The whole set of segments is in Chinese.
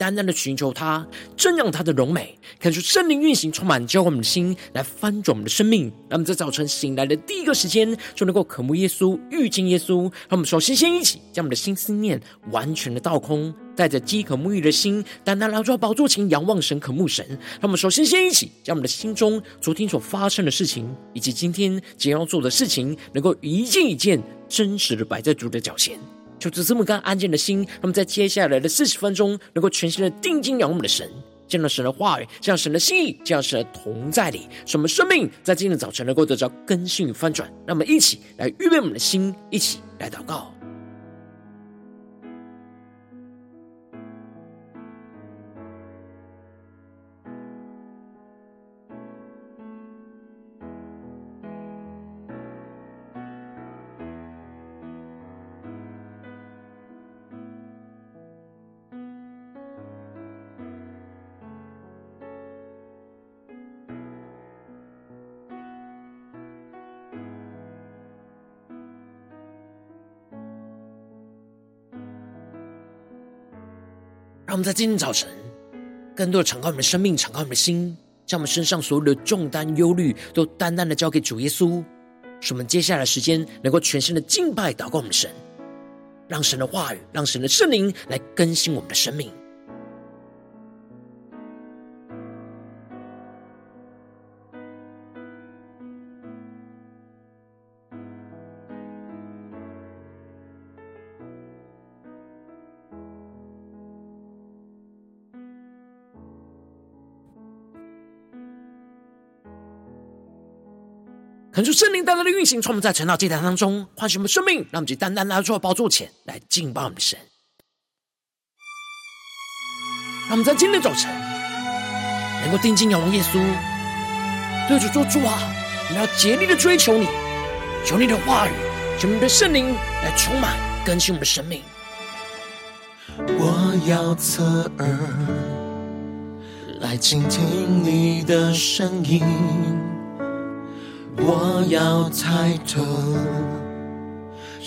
单单的寻求他，瞻仰他的荣美，看出圣灵运行，充满浇灌我们的心，来翻转我们的生命。让我们在早晨醒来的第一个时间，就能够渴慕耶稣、遇见耶稣。让我们首先先一起将我们的心思念完全的倒空。带着饥渴沐浴的心，单单来到宝座前仰望神、渴慕神。让我们首先先一起将我们的心中昨天所发生的事情，以及今天将要做的事情，能够一件一件真实的摆在主的脚前。求主赐我们安静的心，那么在接下来的四十分钟，能够全心的定睛仰望我们的神，见到神的话语，见到神的心意，见到神的同在里，使我们生命在今天的早晨能够得到更新与翻转。那么一起来预备我们的心，一起来祷告。让我们在今天早晨，更多的敞开我们的生命，敞开我们的心，将我们身上所有的重担、忧虑，都单单的交给主耶稣。使我们接下来的时间，能够全心的敬拜、祷告我们神，让神的话语，让神的圣灵来更新我们的生命。传出圣灵单单的运行，从我们在晨祷祭坛当中唤醒我们生命，让我们去单单来到宝座前来敬拜我们的神。让我们在今天早晨能够定睛仰望耶稣，对主说：“主啊，我们要竭力的追求你，求你的话语，求你的圣灵来充满更新我们的生命。”我要侧耳来倾听你的声音。我要抬头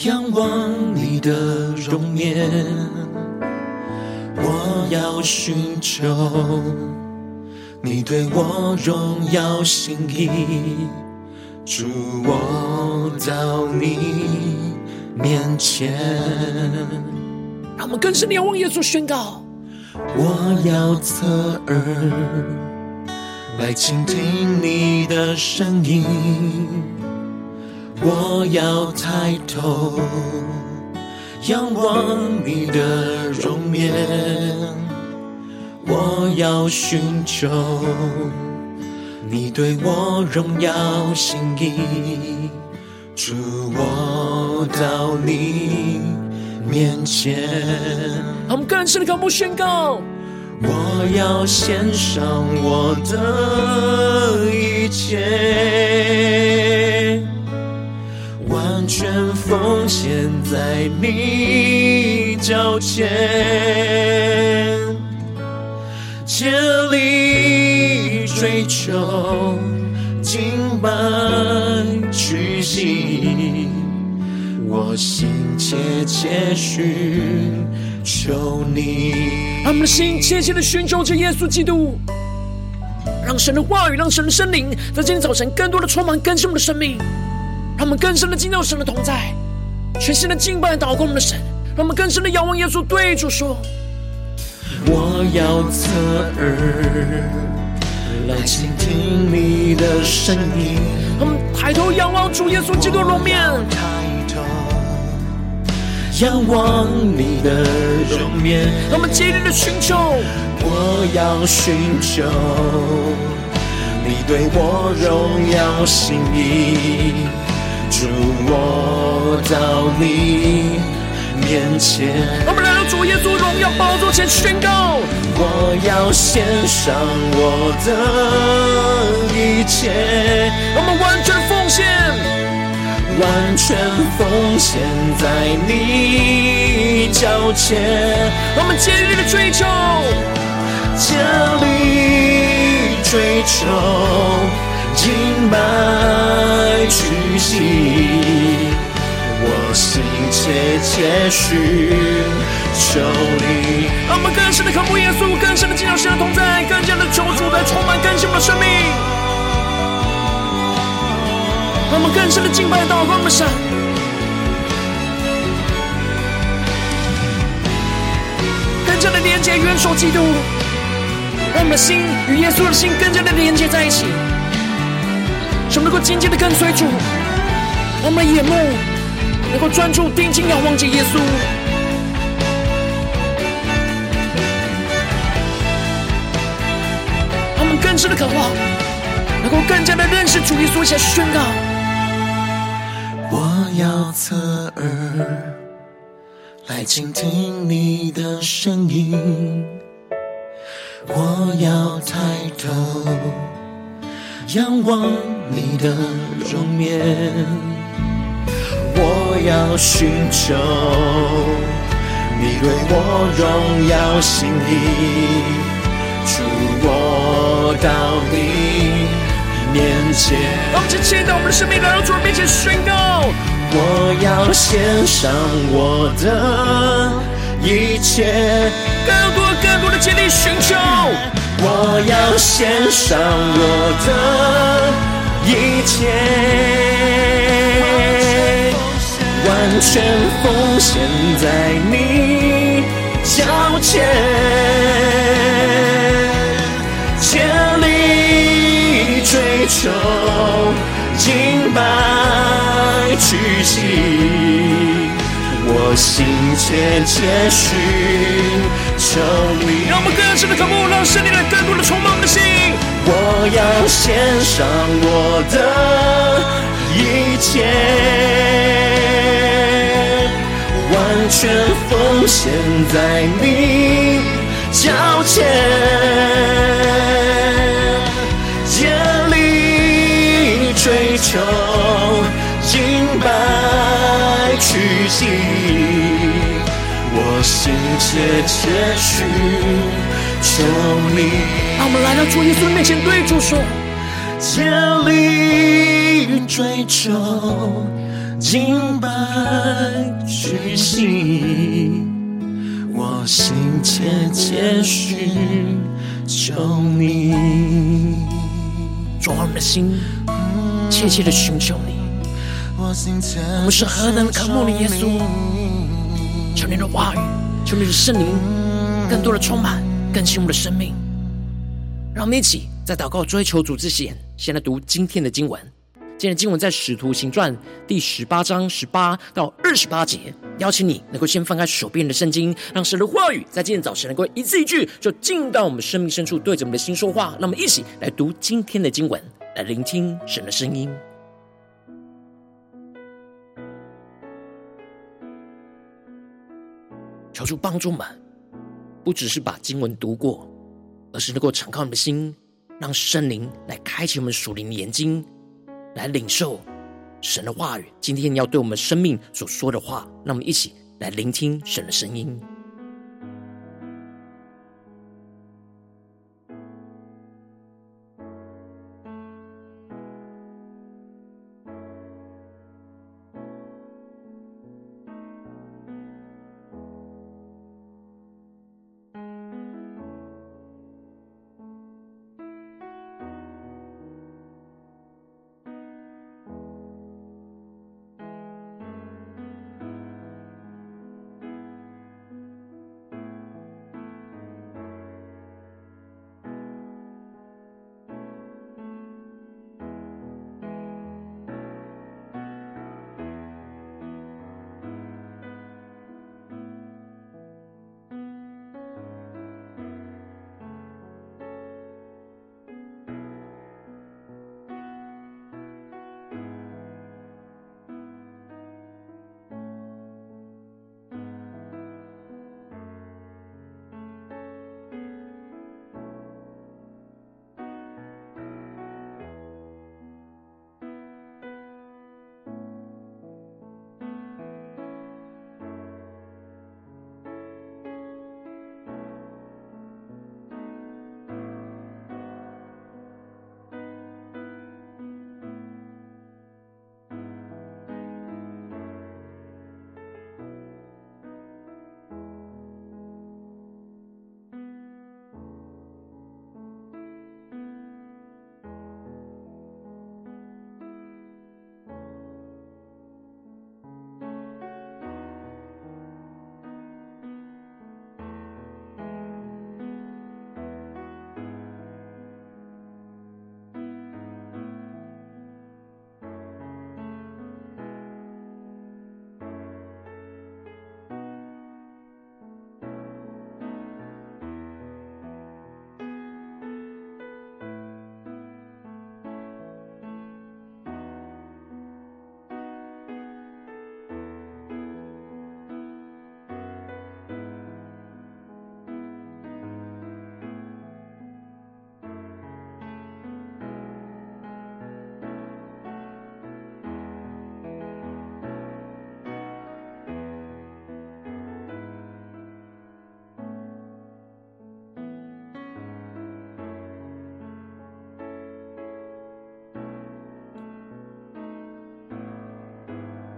仰望你的容颜，我要寻求你对我荣耀心意，主，我到你面前。让我们更深地仰望耶稣宣告：我要侧耳。来倾听你的声音，我要抬头仰望你的容颜，我要寻求你对我荣耀心意，主，我到你面前。我们更深的渴慕宣告。我要献上我的一切，完全奉献在你脚前，竭力追求，敬拜屈膝，我心切切寻求你。让我们的心切切的寻求着耶稣基督，让神的话语，让神的圣灵，在今天早晨更多的充满更新我们的生命，让我们更深的进入神的同在，全新的敬拜祷告我们的神，让我们更深的仰望耶稣，对主说：我要侧耳来倾听你的声音。我们抬头仰望主耶稣基督的容面。仰望你的容颜，让我们竭力的寻求。我要寻求你对我荣耀心意，主，我到你面前。我们来到主耶稣荣耀宝座前宣告：我要献上我的一切，我们完全奉献。完全奉献在你脚前，我们竭力的追求，竭力追求，敬拜屈膝，我心切切寻求你。让我们更深的渴慕耶稣，更深的进入神的同在，更加的求主来充满更新我们的生命。让我们更深的敬拜祷告我们的神，更加的连接元首基督。让我们的心与耶稣的心更加的连接在一起，使我们能够紧紧的跟随主。我们的眼目能够专注定睛仰望着耶稣。让我们更深的渴望，能够更加的认识主耶稣，下去宣告。我要侧耳来倾听你的声音。我要抬头仰望你的容颜，我要寻求你对我荣耀心意，主我到你面前。让我们一起来到我们的生命来到主人面前宣告，我要献上我的。一切更多更多的竭力寻求，我要献上我的一切，完全奉献在你脚前，竭力追求，敬拜屈膝。我心切切寻求你，让我们更深的渴慕，让圣灵来更多的充满我们的心。我要献上我的一切，完全奉献在你脚前，追求，敬拜屈膝，我心切切寻求你。让我们来到主耶稣面前，对主说：竭力追求，敬拜屈膝，我心切切寻求你。主啊，我们的心切切的寻求你。我们是何等的渴慕你，耶稣！求你的话语，求你的圣灵，更多的充满更新我们的生命。让我们一起在祷告追求主之前，先来读今天的经文。今天的经文在《使徒行传》第十八章十八到二十八节。邀请你能够先翻开手边的圣经，让神的话语在今天早晨能够一字一句，就进到我们生命深处，对着我们的心说话。让我们一起来读今天的经文，来聆听神的声音。求主帮助们，不只是把经文读过，而是能够敞开我们的心，让圣灵来开启我们属灵的眼睛，来领受神的话语。今天要对我们生命所说的话，让我们一起来聆听神的声音。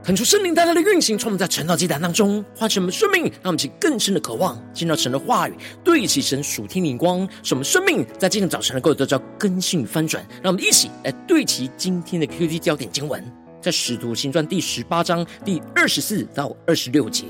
恳求圣灵带来的运行，从我们在晨祷祭坛当中唤醒我们生命，让我们起更深的渴望，见到神的话语，对齐神属天灵光，使我们生命在今天早晨能够得到更新与翻转。让我们一起来对齐今天的 QD 焦点经文，在使徒行传第十八章第二十四到二十六节，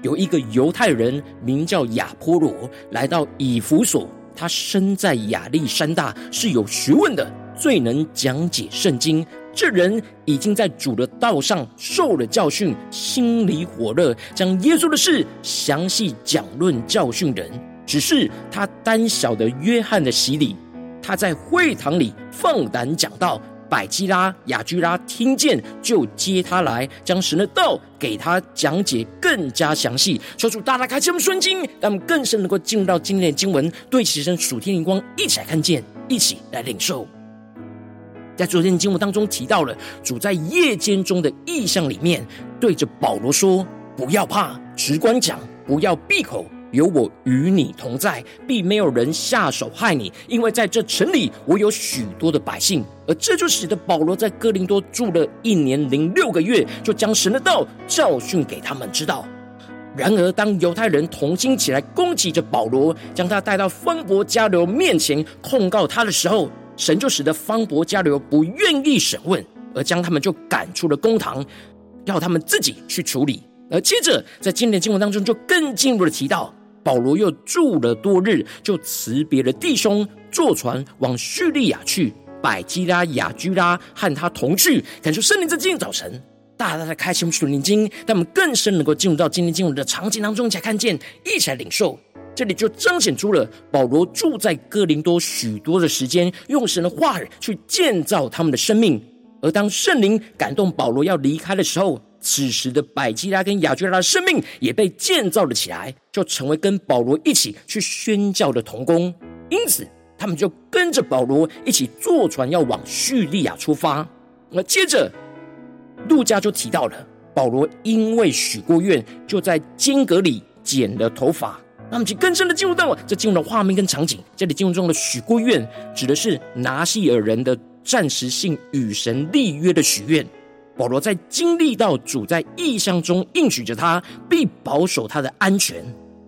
有一个犹太人名叫亚波罗，来到以弗所，他生在亚历山大，是有学问的，最能讲解圣经。这人已经在主的道上受了教训，心里火热，将耶稣的事详细讲论教训人。只是他单晓得约翰的洗礼，他在会堂里放胆讲道。百基拉、亚居拉听见，就接他来，将神的道给他讲解更加详细。说主大大开启我们顺经，让我们更深能够进入到今天的经文，对齐神属天灵光，一起来看见，一起来领受。在昨天的经文当中提到了主在夜间中的异象里面，对着保罗说：“不要怕，直观讲，不要闭口，有我与你同在，必没有人下手害你，因为在这城里我有许多的百姓。”而这就使得保罗在哥林多住了一年零六个月，就将神的道教训给他们知道。然而，当犹太人同心起来攻击着保罗，将他带到方伯加流面前控告他的时候，神就使得方伯加流不愿意审问，而将他们就赶出了公堂，要他们自己去处理。而接着在今天经文当中，就更进一步的提到，保罗又住了多日，就辞别了弟兄，坐船往叙利亚去。百基拉、亚居拉和他同去，感受圣灵在今天早晨大大的开启我们属灵经，让我们更深能够进入到今天经文的场景当中，才看见，一起来领受。这里就彰显出了保罗住在哥林多许多的时间，用神的话语去建造他们的生命。而当圣灵感动保罗要离开的时候，此时的百基拉跟亚居拉的生命也被建造了起来，就成为跟保罗一起去宣教的同工。因此，他们就跟着保罗一起坐船要往叙利亚出发。那接着，路加就提到了保罗因为许过愿，就在金阁里剪了头发。他们，就更深的进入到这进入的画面跟场景。这里进入中的许过愿，指的是拿细耳人的暂时性与神立约的许愿。保罗在经历到主在异象中应许着他，必保守他的安全，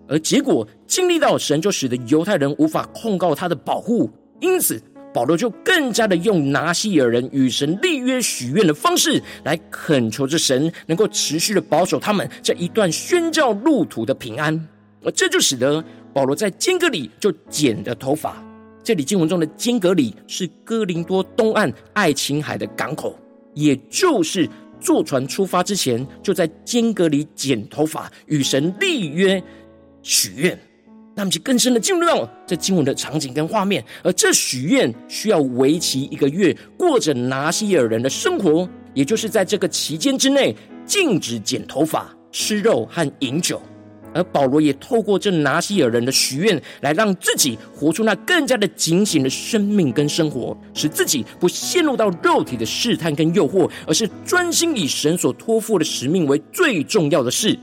而结果经历到神就使得犹太人无法控告他的保护，因此保罗就更加的用拿细耳人与神立约许愿的方式来恳求着神能够持续的保守他们这一段宣教路途的平安。而这就使得保罗在间隔里就剪了头发。这里经文中的间隔里是哥林多东岸爱琴海的港口，也就是坐船出发之前，就在间隔里剪头发，与神立约许愿。那么就更深的进入到这经文的场景跟画面。而这许愿需要为期一个月，过着拿西尔人的生活，也就是在这个期间之内，禁止剪头发、吃肉和饮酒。而保罗也透过这拿西尔人的许愿，来让自己活出那更加的警醒的生命跟生活，使自己不陷入到肉体的试探跟诱惑，而是专心以神所托付的使命为最重要的事。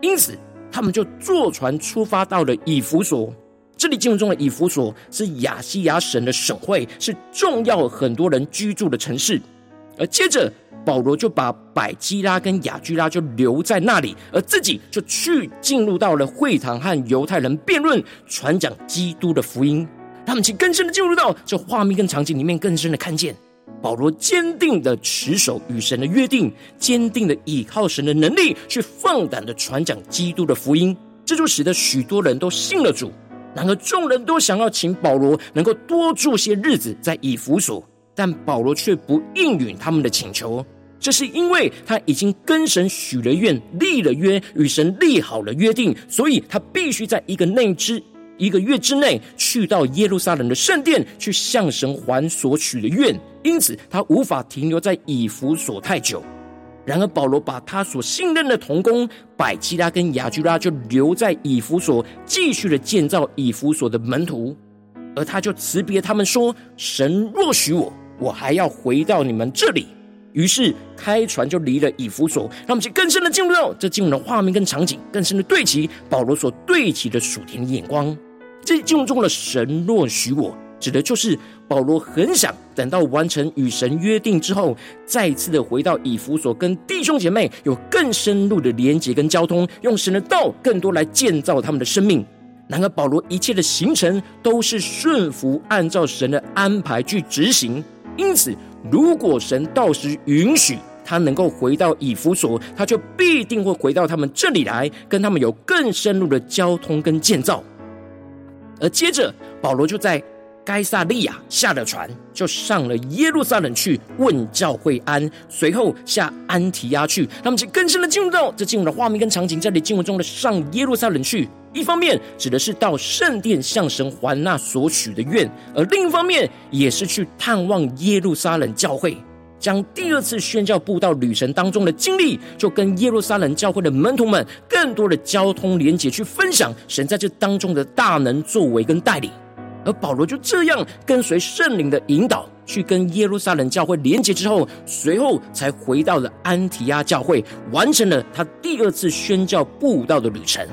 因此，他们就坐船出发到了以弗所。这里经文中的以弗所是亚细亚省的省会，是重要很多人居住的城市。而接着，保罗就把百基拉跟亚居拉就留在那里，而自己就去进入到了会堂和犹太人辩论，传讲基督的福音。他们其更深的进入到这画面跟场景里面，更深的看见保罗坚定的持守与神的约定，坚定的倚靠神的能力，去放胆的传讲基督的福音。这就使得许多人都信了主。然而众人都想要请保罗能够多住些日子在以弗所。但保罗却不应允他们的请求，这是因为他已经跟神许了愿、立了约，与神立好了约定，所以他必须在一个内之一个月之内去到耶路撒冷的圣殿，去向神还所许的愿。因此，他无法停留在以弗所太久。然而，保罗把他所信任的同工百基拉跟亚居拉就留在以弗所，继续的建造以弗所的门徒，而他就辞别他们说：“神若许我。”我还要回到你们这里，于是开船就离了以弗所，让我们去更深的进入到这经文的画面跟场景，更深的对齐保罗所对齐的属天的眼光。这经文中的神若许我，指的就是保罗很想等到完成与神约定之后，再次的回到以弗所，跟弟兄姐妹有更深入的连结跟交通，用神的道更多来建造他们的生命。然而，保罗一切的行程都是顺服，按照神的安排去执行。因此，如果神到时允许他能够回到以弗所，他就必定会回到他们这里来，跟他们有更深入的交通跟建造。而接着，保罗就在该撒利亚下了船，就上了耶路撒冷去问教会安，随后下安提阿去。他们就更深的进入到这进入的画面跟场景，这里经文中的上耶路撒冷去。一方面指的是到圣殿向神还那所许的愿，而另一方面也是去探望耶路撒冷教会，将第二次宣教布道旅程当中的经历，就跟耶路撒冷教会的门徒们更多的交通连结，去分享神在这当中的大能作为跟带领。而保罗就这样跟随圣灵的引导，去跟耶路撒冷教会连结之后，随后才回到了安提阿教会，完成了他第二次宣教布道的旅程。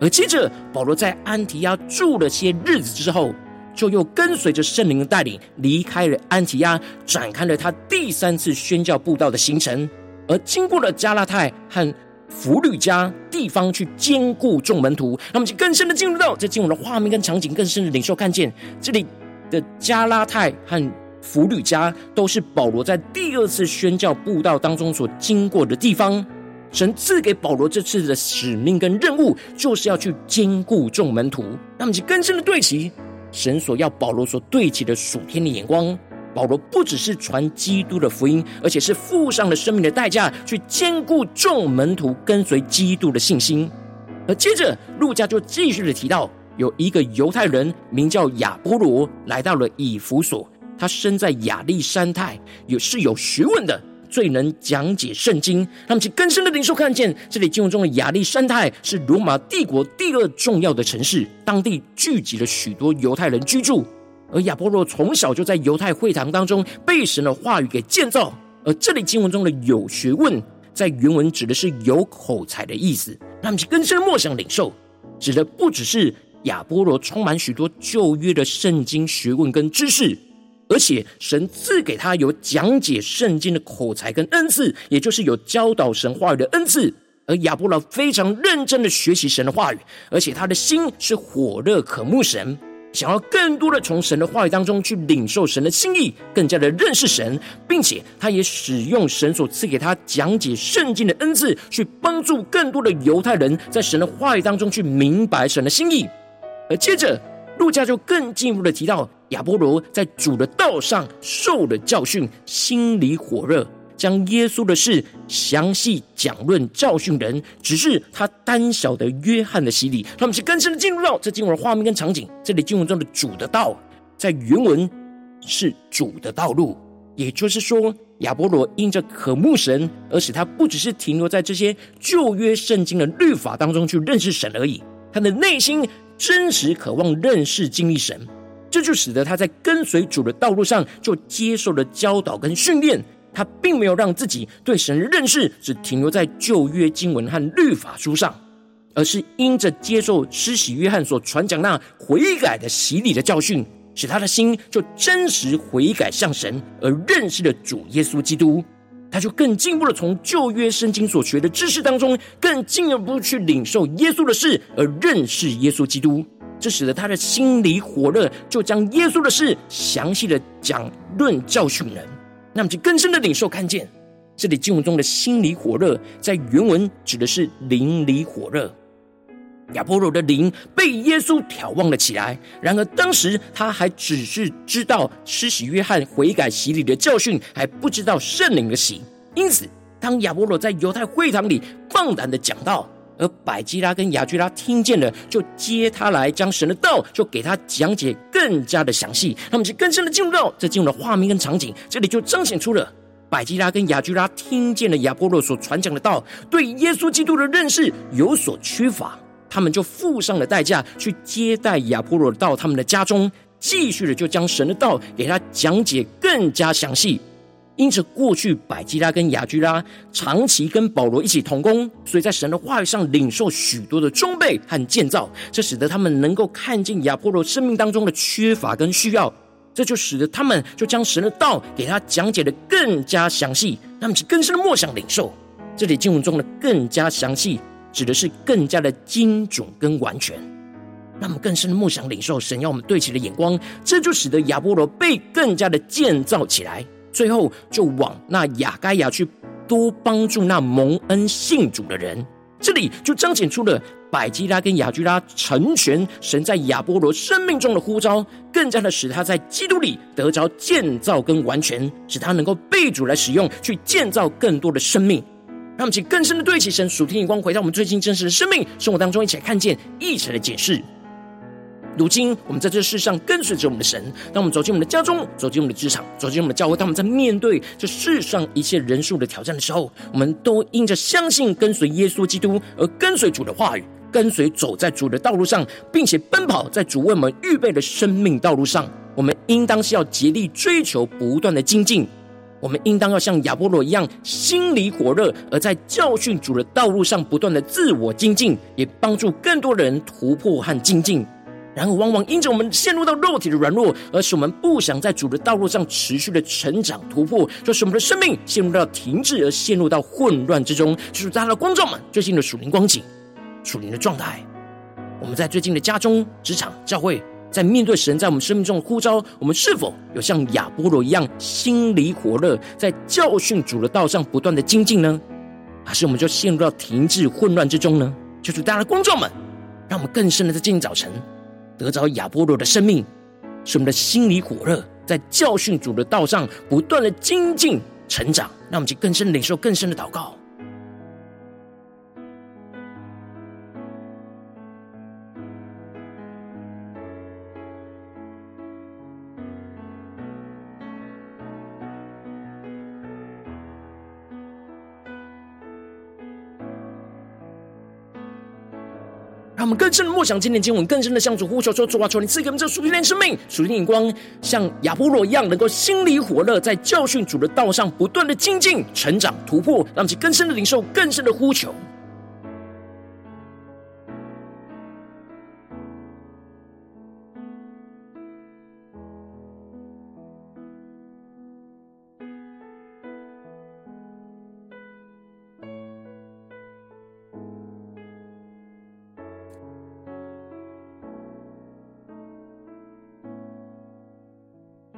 而接着，保罗在安提阿住了些日子之后，就又跟随着圣灵的带领，离开了安提阿，展开了他第三次宣教布道的行程。而经过了加拉太和弗吕加地方去坚固众门徒，那么就更深的进入到这进入的画面跟场景，更深的领受看见这里的加拉太和弗吕加，都是保罗在第二次宣教布道当中所经过的地方。神赐给保罗这次的使命跟任务，就是要去坚固众门徒。那么，就更深的对齐神所要保罗所对齐的属天的眼光。保罗不只是传基督的福音，而且是付上了生命的代价，去坚固众门徒跟随基督的信心。而接着，路加就继续的提到，有一个犹太人名叫亚波罗，来到了以弗所，他生在亚历山太，也是有学问的。最能讲解圣经，他们其更深的领受看见，这里经文中的亚历山太是罗马帝国第二重要的城市，当地聚集了许多犹太人居住。而亚波罗从小就在犹太会堂当中被神的话语给建造。而这里经文中的有学问，在原文指的是有口才的意思。他们其更深的默想领受，指的不只是亚波罗充满许多旧约的圣经学问跟知识。而且神赐给他有讲解圣经的口才跟恩赐，也就是有教导神话语的恩赐。而亚波罗非常认真的学习神的话语，而且他的心是火热渴慕神，想要更多的从神的话语当中去领受神的心意，更加的认识神，并且他也使用神所赐给他讲解圣经的恩赐，去帮助更多的犹太人在神的话语当中去明白神的心意。而接着，路加就更进一步的提到。亚波罗在主的道上受了教训，心里火热，将耶稣的事详细讲论教训人。只是他单晓得约翰的洗礼，他们是更深的进入到这经文的画面跟场景。这里经文中的主的道，在原文是主的道路，也就是说，亚波罗因着渴慕神，而使他不只是停留在这些旧约圣经的律法当中去认识神而已，他的内心真实渴望认识经历神。这就使得他在跟随主的道路上，就接受了教导跟训练。他并没有让自己对神认识只停留在旧约经文和律法书上，而是因着接受施洗约翰所传讲那悔改的洗礼的教训，使他的心就真实悔改向神，而认识了主耶稣基督。他就更进一步的从旧约圣经所学的知识当中，更进一步去领受耶稣的事，而认识耶稣基督。这使得他的心里火热，就将耶稣的事详细的讲论教训人。那么，就更深的领受看见，这里经文中的心里火热，在原文指的是灵里火热。亚波罗的灵被耶稣眺望了起来。然而，当时他还只是知道施洗约翰悔改洗礼的教训，还不知道圣灵的洗。因此，当亚波罗在犹太会堂里放胆的讲道。而百基拉跟亚居拉听见了，就接他来，将神的道就给他讲解更加的详细。他们就更深的进入到这进入了画面跟场景，这里就彰显出了百基拉跟亚居拉听见了亚波罗所传讲的道，对耶稣基督的认识有所缺乏，他们就付上了代价去接待亚波罗到他们的家中，继续的就将神的道给他讲解更加详细。因此过去百基拉跟亚居拉长期跟保罗一起同工，所以在神的话语上领受许多的装备和建造，这使得他们能够看见亚波罗生命当中的缺乏跟需要，这就使得他们就将神的道给他讲解的更加详细，他们是更深的默想领受。这里经文中的更加详细，指的是更加的精准跟完全。那么更深的梦想领受神要我们对齐的眼光，这就使得亚波罗被更加的建造起来，最后就往那雅盖亚去多帮助那蒙恩信主的人。这里就彰显出了百基拉跟亚居拉成全神在亚波罗生命中的呼召，更加的使他在基督里得着建造跟完全，使他能够被主来使用，去建造更多的生命。让我们请更深的对齐神属天眼光，回到我们最近真实的生命生活当中，一起来看见，一起来解释。如今，我们在这世上跟随着我们的神。当我们走进我们的家中，走进我们的职场，走进我们的教会，当我们在面对这世上一切人数的挑战的时候，我们都因着相信跟随耶稣基督而跟随主的话语，跟随走在主的道路上，并且奔跑在主为我们预备的生命道路上。我们应当是要竭力追求，不断的精进。我们应当要像亚波罗一样，心里火热，而在教训主的道路上不断的自我精进，也帮助更多人突破和精进。然而，往往因着我们陷入到肉体的软弱，而使我们不想在主的道路上持续的成长突破，就使我们的生命陷入到停滞，而陷入到混乱之中。就是大家的观众们最近的属灵光景、属灵的状态。我们在最近的家中、职场、教会，在面对神在我们生命中的呼召，我们是否有像亚波罗一样心里火热，在教训主的道上不断的精进呢？还是我们就陷入到停滞混乱之中呢？就是大家的观众们，让我们更深的在今天早晨。得着亚波罗的生命，使我们的心里火热，在教训主的道上不断的精进成长，让我们去更深领受更深的祷告。我们更深的默想今天经文，更深的向主呼求说：主啊，求你赐给我们这属天的生命、属天的眼光，像亚波罗一样，能够心里火热，在教训主的道上不断的精进、成长、突破，让其更深的领受、更深的呼求。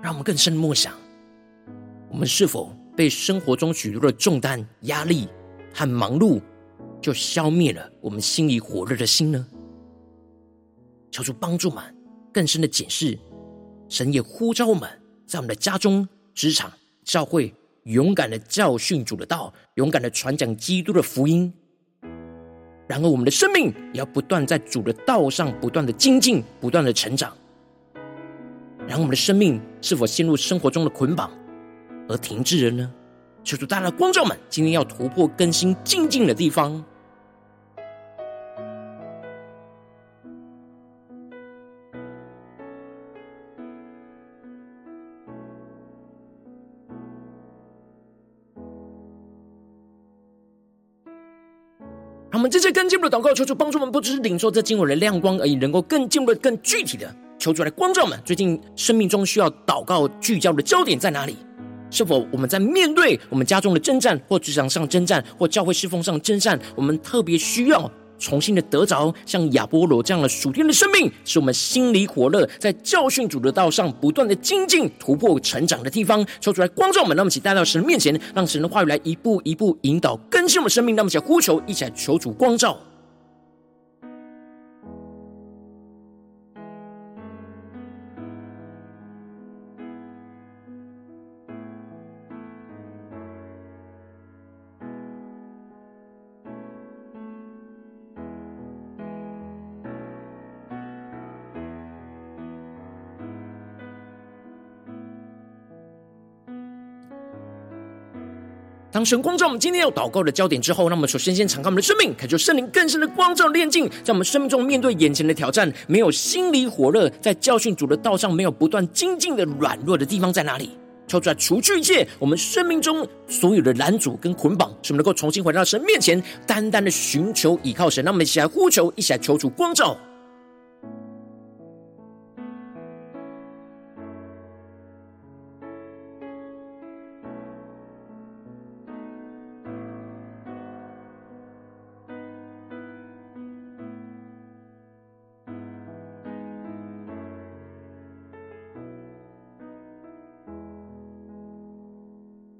让我们更深默想，我们是否被生活中许多的重担、压力和忙碌，就消灭了我们心里火热的心呢？求主帮助我们更深的检视，神也呼召我们在我们的家中、职场、教会，勇敢的教训主的道，勇敢的传讲基督的福音。然而，我们的生命也要不断在主的道上不断的精进、不断的成长。然后我们的生命是否陷入生活中的捆绑而停滞了呢？求主带来光照们，今天要突破更新精进的地方。让我们这些更进一步的祷告，求主帮助我们，不只是领受这经文的亮光而已，能够更进一步、更具体的。求主来光照们，最近生命中需要祷告聚焦的焦点在哪里？是否我们在面对我们家中的征战，或职场上征战，或教会侍奉上征战，我们特别需要重新的得着像亚波罗这样的属天的生命，使我们心里火热，在教训主的道上不断的精进、突破、成长的地方。求主来光照们，让我们一起带到神的面前，让神的话语来一步一步引导更新我们生命。那么，请呼求，一起来求主光照。当神光照我们今天要祷告的焦点之后，那么首先先敞开我们的生命，恳求圣灵更深的光照炼净，在我们生命中面对眼前的挑战，没有心里火热，在教训主的道上没有不断精进的软弱的地方在哪里？求主来除去一切我们生命中所有的拦阻跟捆绑，使我们能够重新回到神面前，单单的寻求倚靠神。让我们一起来呼求，一起来求主光照。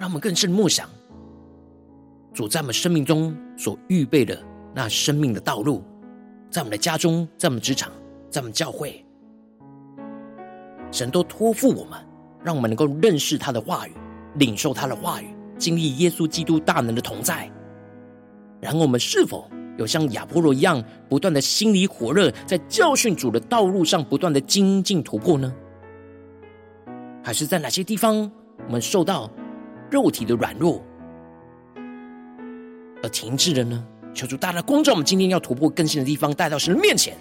让我们更深默想，主在我们生命中所预备的那生命的道路，在我们的家中，在我们职场，在我们教会，神都托付我们，让我们能够认识他的话语，领受他的话语，经历耶稣基督大能的同在。然后我们是否有像亚波罗一样，不断的心里火热，在教训主的道路上不断的精进突破呢？还是在哪些地方我们受到肉体的软弱而停滞了呢？求主大大光照我们，今天要突破更新的地方，带到神的面前。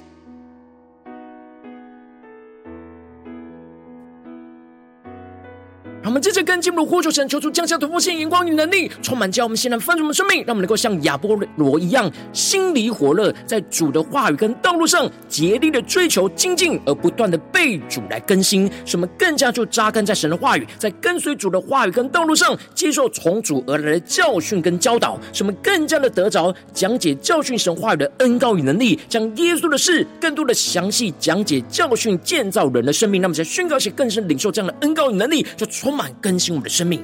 我们接着跟进入呼求神，求主降下突破性眼光与能力，充满教我们现在丰盛的生命，让我们能够像亚波罗一样，心里火热，在主的话语跟道路上竭力的追求精进，而不断的被主来更新，使我们更加就扎根在神的话语，在跟随主的话语跟道路上，接受从主而来的教训跟教导，使我们更加的得着讲解教训神话语的恩膏与能力，将耶稣的事更多的详细讲解教训建造人的生命，那么在宣告且更深领受这样的恩膏与能力，就充满。更新我们的生命，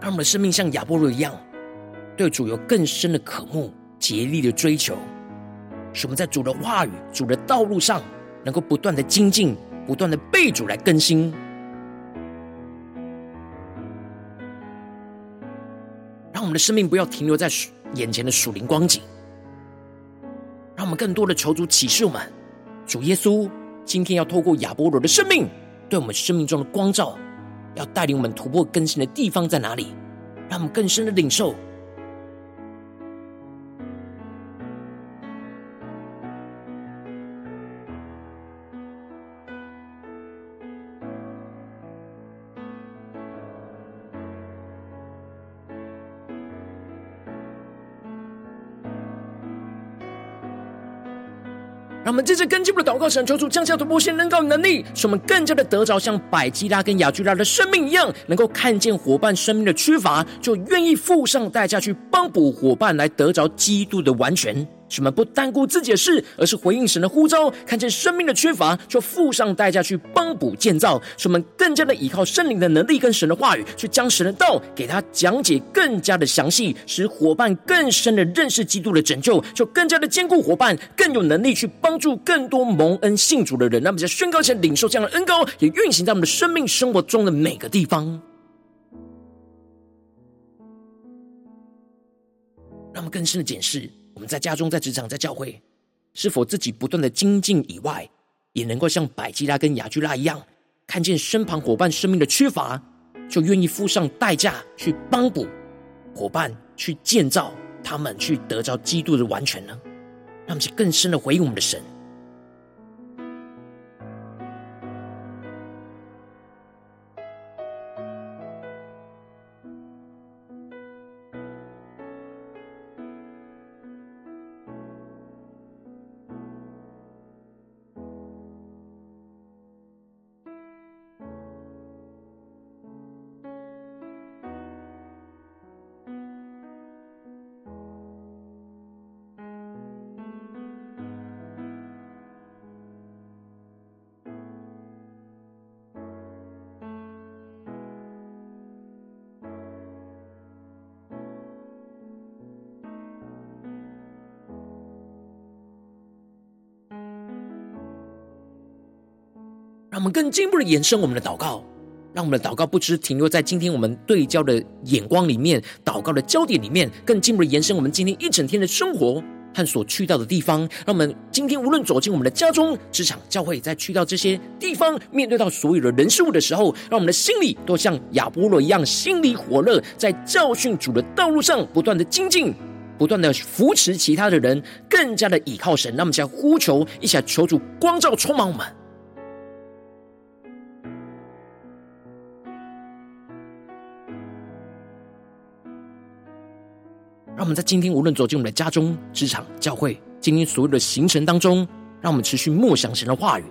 让我们的生命像亚波罗一样，对主有更深的渴慕、竭力的追求，使我们在主的话语、主的道路上。能够不断的精进，不断的被主来更新，让我们的生命不要停留在眼前的属灵光景，让我们更多的求主启示我们，主耶稣今天要透过亚波罗的生命，对我们生命中的光照，要带领我们突破更新的地方在哪里，让我们更深的领受。让我们这次跟进我们的祷告，神求主降下突破性恩膏能力，使我们更加的得着像百基拉跟雅居拉的生命一样，能够看见伙伴生命的缺乏，就愿意付上代价去帮补伙伴，来得着基督的完全。使我们不单顾自己的事，而是回应神的呼召，看见生命的缺乏，就付上代价去帮补建造。使我们更加的依靠圣灵的能力跟神的话语，去将神的道给他讲解更加的详细，使伙伴更深的认识基督的拯救，就更加的坚固伙伴，更有能力去帮助更多蒙恩信主的人。那么在宣告前领受这样的恩膏，也运行在我们的生命生活中的每个地方。让我们更深的检视。我们在家中、在职场、在教会，是否自己不断的精进以外，也能够像百基拉跟雅居拉一样，看见身旁伙伴生命的缺乏，就愿意付上代价去帮补伙伴，去建造他们，去得着基督的完全呢？让我们更深的回应我们的神。更进一步的延伸我们的祷告，让我们的祷告不只停留在今天我们对焦的眼光里面，祷告的焦点里面，更进一步的延伸我们今天一整天的生活，和所去到的地方。让我们今天无论走进我们的家中、职场、教会，在去到这些地方，面对到所有的人事物的时候，让我们的心里都像亚波罗一样，心里火热，在教训主的道路上不断的精进，不断的扶持其他的人，更加的倚靠神。让我们一起来呼求，一起来求主光照充满我们。让我们在今天无论走进我们的家中、职场、教会，今天所有的行程当中，让我们持续默想神的话语，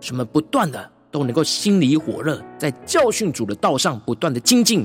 什么不断的都能够心里火热，在教训主的道上不断的精进。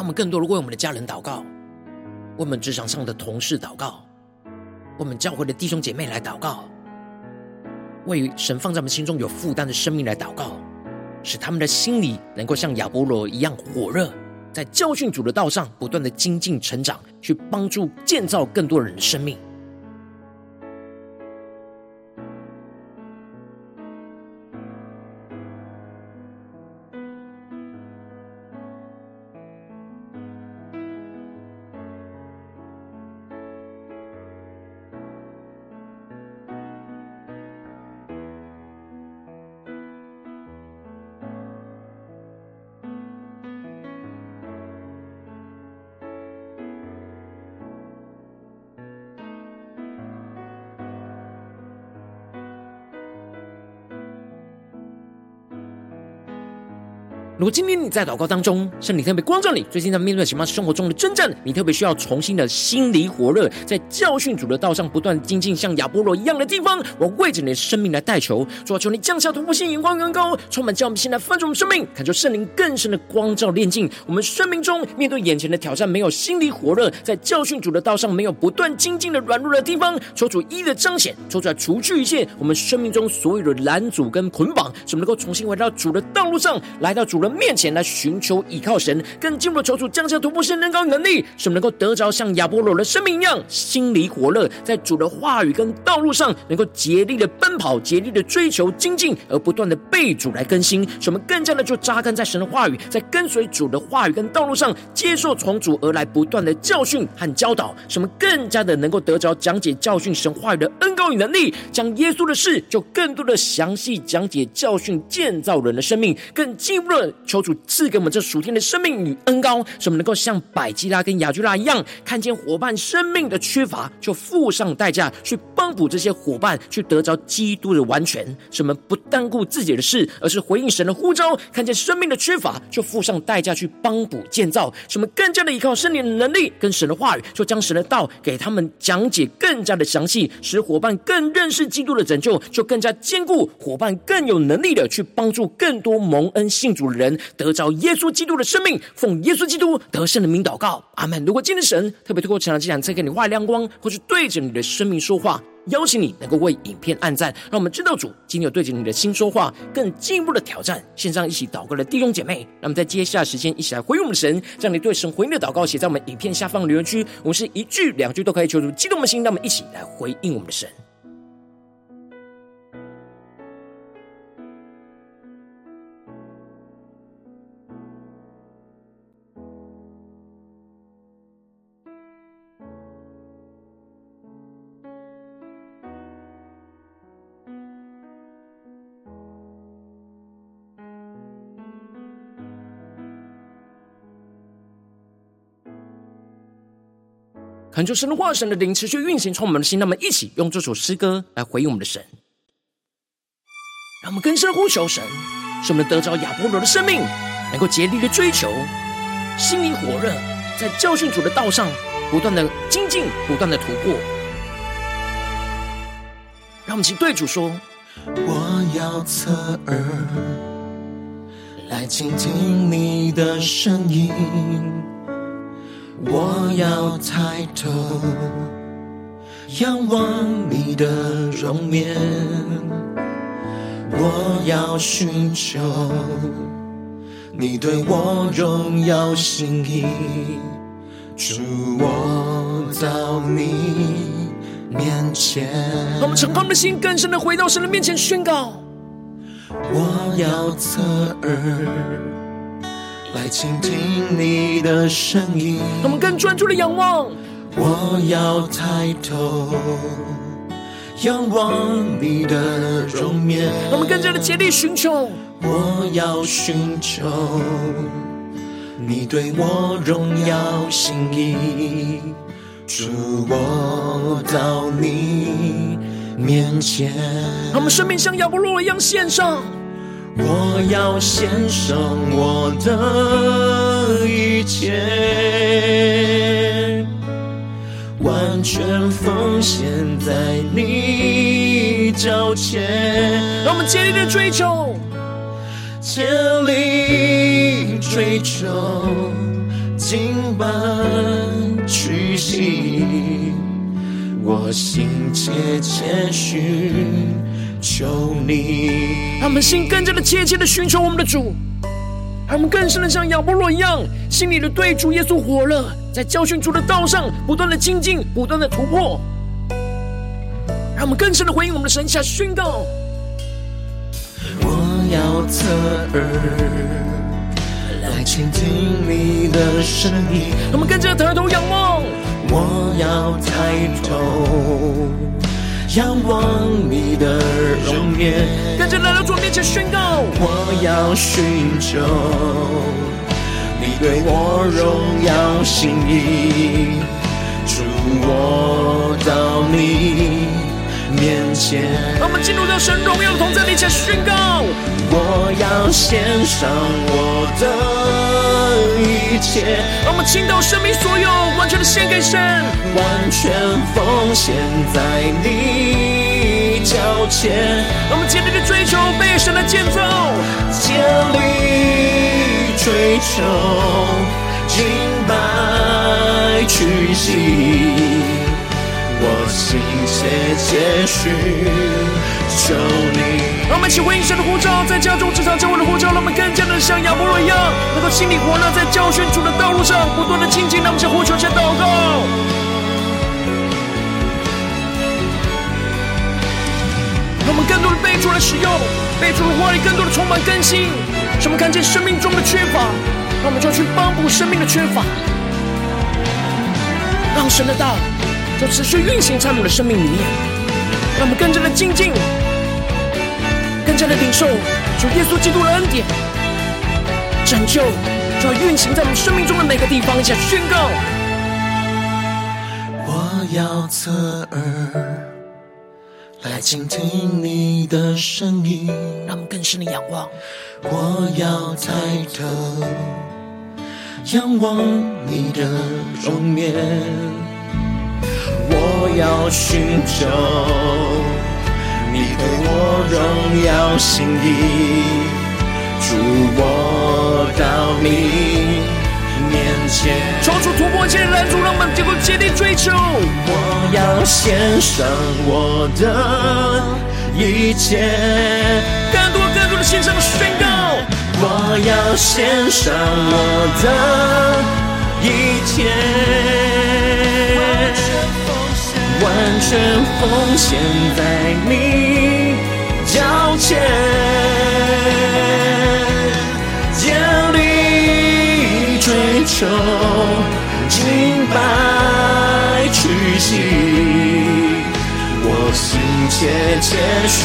他们更多的为我们的家人祷告，为我们职场上的同事祷告，为我们教会的弟兄姐妹来祷告，为神放在我们心中有负担的生命来祷告，使他们的心里能够像亚波罗一样火热，在教训主的道上不断的精进成长，去帮助建造更多人的生命。今天你在祷告当中，圣灵特别光照你，最近在面对什么生活中的征战，你特别需要重新的心里火热，在教训主的道上不断精进，像亚波罗一样的地方，我为着你的生命来代求，主啊，求你降下突破性眼光，远高，充满叫我们现在翻转我们生命，感受圣灵更深的光照炼净我们生命中面对眼前的挑战，没有心里火热，在教训主的道上没有不断精进的软弱的地方，求主一的彰显，求主来除去一切我们生命中所有的拦阻跟捆绑，使我们能够重新回到主的道路上，来到主的面前来寻求倚靠神，更进一步求主降下突破性能高能力，使我们能够得着像亚波罗的生命一样，心里火热，在主的话语跟道路上能够竭力的奔跑，竭力的追求精进，而不断的被主来更新，使我们更加的就扎根在神的话语，在跟随主的话语跟道路上，接受从主而来不断的教训和教导，使我们更加的能够得着讲解教训神话语的恩膏与能力，将耶稣的事就更多的详细讲解教训建造人的生命，更进一步的求主。赐给我们这属天的生命与恩膏，使我们能够像百基拉跟亚居拉一样，看见伙伴生命的缺乏，就付上代价去帮补这些伙伴，去得着基督的完全。使我们不单顾自己的事，而是回应神的呼召，看见生命的缺乏，就付上代价去帮补建造。使我们更加的依靠圣灵的能力跟神的话语，就将神的道给他们讲解更加的详细，使伙伴更认识基督的拯救，就更加坚固伙伴更有能力的去帮助更多蒙恩信主的人得。着耶稣基督的生命，奉耶稣基督得胜的名祷告，阿门。如果今天神特别透过这场祭坛，赐给你画亮光，或是对着你的生命说话，邀请你能够为影片按赞，让我们知道主今天有对着你的心说话，更进一步的挑战。线上一起祷告的弟兄姐妹，让我们在接下来时间一起来回应我们的神，将你对神回应的祷告写在我们影片下方留言区，我们是一句两句都可以求助激动的心，让我们一起来回应我们的神。恳求神的话、神的灵持续运行，从我们的心。那么，一起用这首诗歌来回应我们的神，让我们更深呼求神，使我们得着亚波罗的生命，能够竭力的追求，心里火热，在教训主的道上不断的精进，不断的突破。让我们请对主说：我要侧耳来倾听你的声音。我要抬头仰望你的容颜，我要寻求你对我荣耀心意，主，我到你面前。让我们敞开我们的心，更深的回到神的面前宣告：我要侧耳。来倾听你的声音，我们更专注的仰望。我要抬头仰望你的容颜，我们更加的竭力寻求。我要寻求你对我荣耀心意，主，我到你面前。我们生命像亚波罗一样献上。我要献上我的一切，完全奉献在你脚前。让我们竭力追求，竭力追求，敬拜屈膝，我心切切许。求你，他们心更加的切切的寻求我们的主，他们更深的像亚波罗一样，心里的对主耶稣火热，在教训主的道上不断的精进，不断的突破。让我们更深的回应我们的神，下宣告：我要侧耳来倾听你的声音。我们跟着抬头仰望，我要抬头。仰望你的容颜，跟着来到主面前宣告。我要寻求你对我荣耀心意，主，我到你面前。让我们进入到神荣耀的同在面前宣告。我要献上我的一切。让我们倾倒生命所有，完全的献给神，完全奉献在你脚前。让我们竭力的追求被神的建造，竭力追求敬拜屈膝。我心切切许求你。让我们一起回应神的呼召，在家中、职场、教会的呼召，让我们更加的像亚波罗一样，能够心里火热，在教训主的道路上不断的精进。让我们先呼求，先祷告。让我们更多的被主来使用，被主的话语更多的充满更新，使我们看见生命中的缺乏，让我们就去帮补生命的缺乏，让神的道。就持续运行在我们的生命里面，让我们更加的精进，更加的领受主耶稣基督的恩典，拯救就要运行在我们生命中的每个地方，一起宣告。我要侧耳来倾听你的声音，让我们更深的仰望。我要抬头仰望你的容颜。要寻求你对我荣耀心意，主，我到你面前。求主突破一切拦阻，让我们能够竭力追求。我要献上我的一切，更多更多的献上宣告。我要献上我的一切。完全奉献在你脚前，坚定追求敬拜屈膝，我心切切许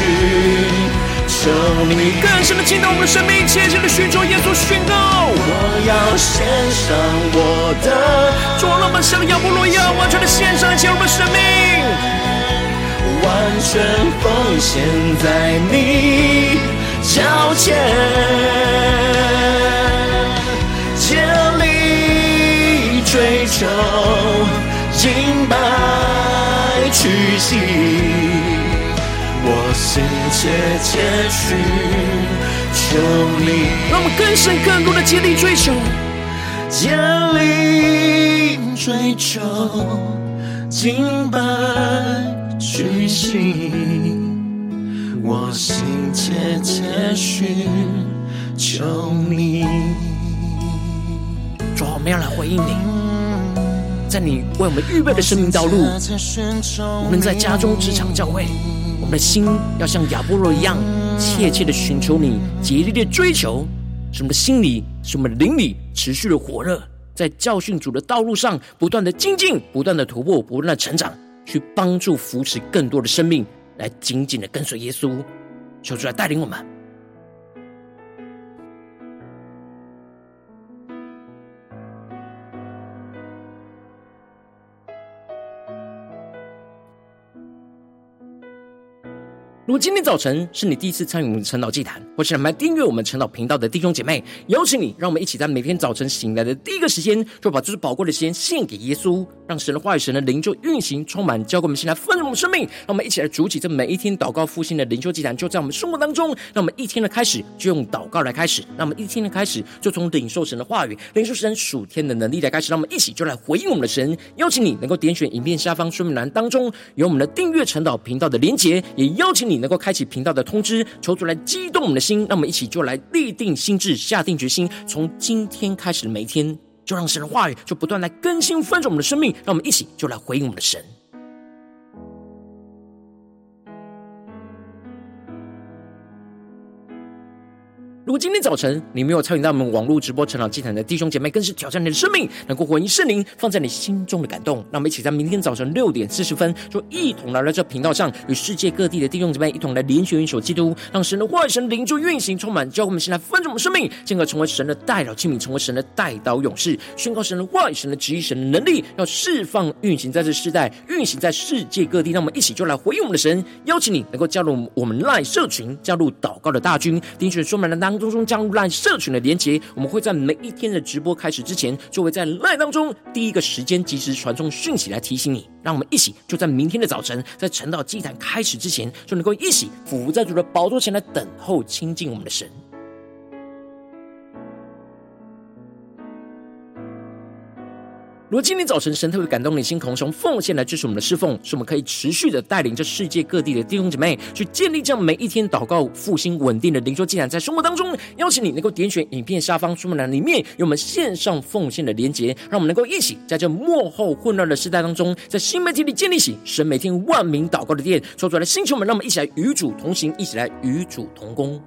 求你更深的进到我们的生命，切切的寻求耶稣宣告。我要献上我的，主，让我们像亚波罗一样，完全的献上，献我们生命，完全奉献在你脚前，竭力追求，敬拜屈膝。切切寻求你，让我们更深更多的竭力追求，竭力追求，敬拜屈膝。我心切切寻求你。主，我们要来回应你。在你为我们预备的生命道路，无论在家中、职场、教会，我们的心要像亚波罗一样，切切的寻求你，竭力的追求，使我们的心里、使我们的灵里持续的火热，在教训主的道路上不断的精进、不断的突破、不断的成长，去帮助扶持更多的生命，来紧紧的跟随耶稣，求主来带领我们。如果今天早晨是你第一次参与我们的晨祷祭坛，或是来订阅我们晨祷频道的弟兄姐妹，邀请你，让我们一起在每天早晨醒来的第一个时间，就把这最宝贵的时间献给耶稣，让神的话语、神的灵就运行充满，交给我们，现在丰盛我们生命。让我们一起来主起这每一天祷告复兴的灵修祭坛，就在我们生活当中。让我们一天的开始就用祷告来开始，让我们一天的开始就从领受神的话语、领受神属天的能力来开始。让我们一起就来回应我们的神。邀请你能够点选影片下方说明栏当中有我们的订阅晨祷频道的连结，也邀请你。能够开启频道的通知，求主来激动我们的心，让我们一起就来立定心志，下定决心，从今天开始的每一天，就让神的话语就不断来更新翻转我们的生命，让我们一起就来回应我们的神。如果今天早晨你没有参与到我们网络直播晨祷祭坛的弟兄姐妹，更是挑战你的生命，能够回应圣灵放在你心中的感动。让我们一起在明天早晨六点四十分，就一同来到这频道上，与世界各地的弟兄姐妹一同来连结、一首基督，让神的话语、神灵就运行充满，教会我们现在分盛我们生命，进而成为神的代祷器皿，成为神的代祷勇士，宣告神的话语、神的旨意、神的能力，要释放运行在这世代，运行在世界各地。让我们一起就来回应我们的神，邀请你能够加入我们赖社群，加入祷告的大军，点选说明栏当。当中加入 LINE 社群的连结，我们会在每一天的直播开始之前，就会在 LINE 当中第一个时间及时传送讯息来提醒你。让我们一起就在明天的早晨，在晨祷祭坛开始之前，就能够一起俯伏在主的宝座前来等候亲近我们的神。如果今天早晨神特别感动你心，渴望从奉献来支持我们的侍奉，使我们可以持续的带领着世界各地的弟兄姐妹去建立这样每一天祷告复兴稳定的灵修祭坛，在生活当中，邀请你能够点选影片下方说明栏里面有我们线上奉献的连结，让我们能够一起在这幕后混乱的时代当中，在新媒体里建立起神每天万名祷告的殿，说出来的星球们，让我们一起来与主同行，一起来与主同工。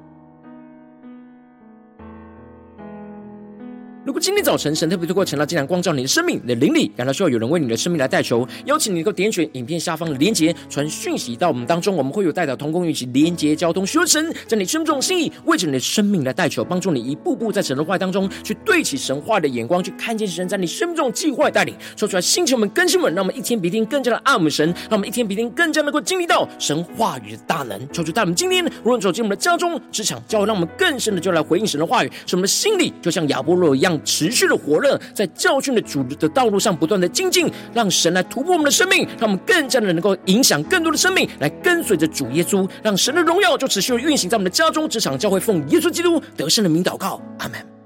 如果今天早晨神特别透过晨祷祭坛光照你的生命，你的灵里感到需要有人为你的生命来代求，邀请你能够点选影片下方的连结，传讯息到我们当中，我们会有代表同工一起连结交通，求神在你生命中的心意，为着你的生命来代求，帮助你一步步在神的话当中去对齐神话的眼光，去看见神在你生命中的计划带领。说出来，星球们、更新们，让我们一天比一天更加的爱我们神，让我们一天比一天更加能够经历到神话语的大能。求主带我们今天无论走进我们的家中、职场、教会，让我们更深的就来回应神的话语，使我们的心里就像亚波罗一样。持续的火热，在教训的主的道路上不断的精进，让神来突破我们的生命，让我们更加的能够影响更多的生命，来跟随着主耶稣，让神的荣耀就持续的运行在我们的家中、职场、教会，奉耶稣基督得胜的名祷告，阿门。